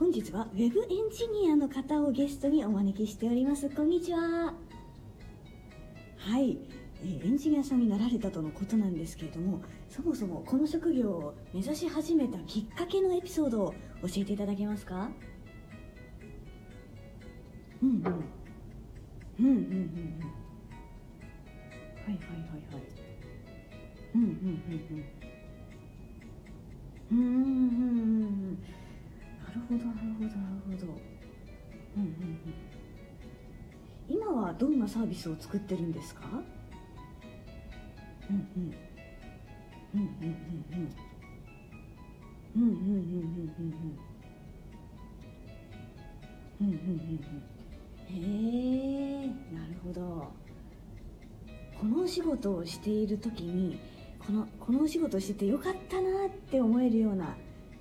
本日はウェブエンジニアの方をゲストにお招きしております。こんにちは。はい、えーエンジニアさんになられたとのことなんですけれどもそもそもこの職業を目指し始めたきっかけのエピソードを教えていただけますか？うんうん。うんうんうんうんはいはいはいはい。うんうんうんうんうんうん。ほどなるほどなるほど。うんうんうん。今はどんなサービスを作ってるんですか？うんうんうんうんうんうんうんうんうんうんうんうんうんうんうんへえなるほど。このお仕事をしている時にこのこのお仕事をしててよかったなって思えるような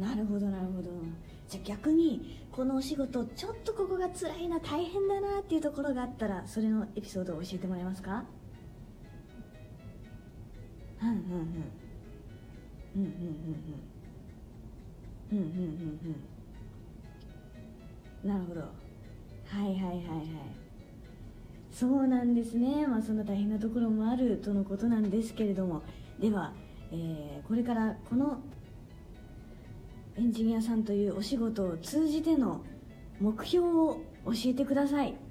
なるほどなるほど。じゃあ逆にこのお仕事ちょっとここが辛いな大変だなっていうところがあったらそれのエピソードを教えてもらえますか？うんうんうんうんうんうんうんうんうんうんうんなるほど。はいはいはいはい。そうなんですね。まあそんな大変なところもあるとのことなんですけれども。では、えーこれからこのエンジニアさんというお仕事を通じての目標を教えてください。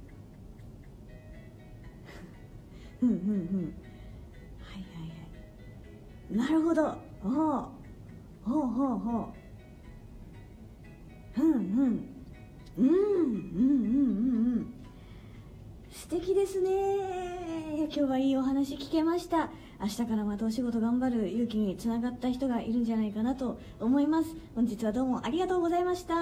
うんうんうん。はいはいはい。なるほど。おう。ほうほうほう。うんうん。うんうんうんうんうん。素敵ですね。今日はいいお話聞けました。明日からまたお仕事頑張る勇気につながった人がいるんじゃないかなと思います。本日はどうもありがとうございました。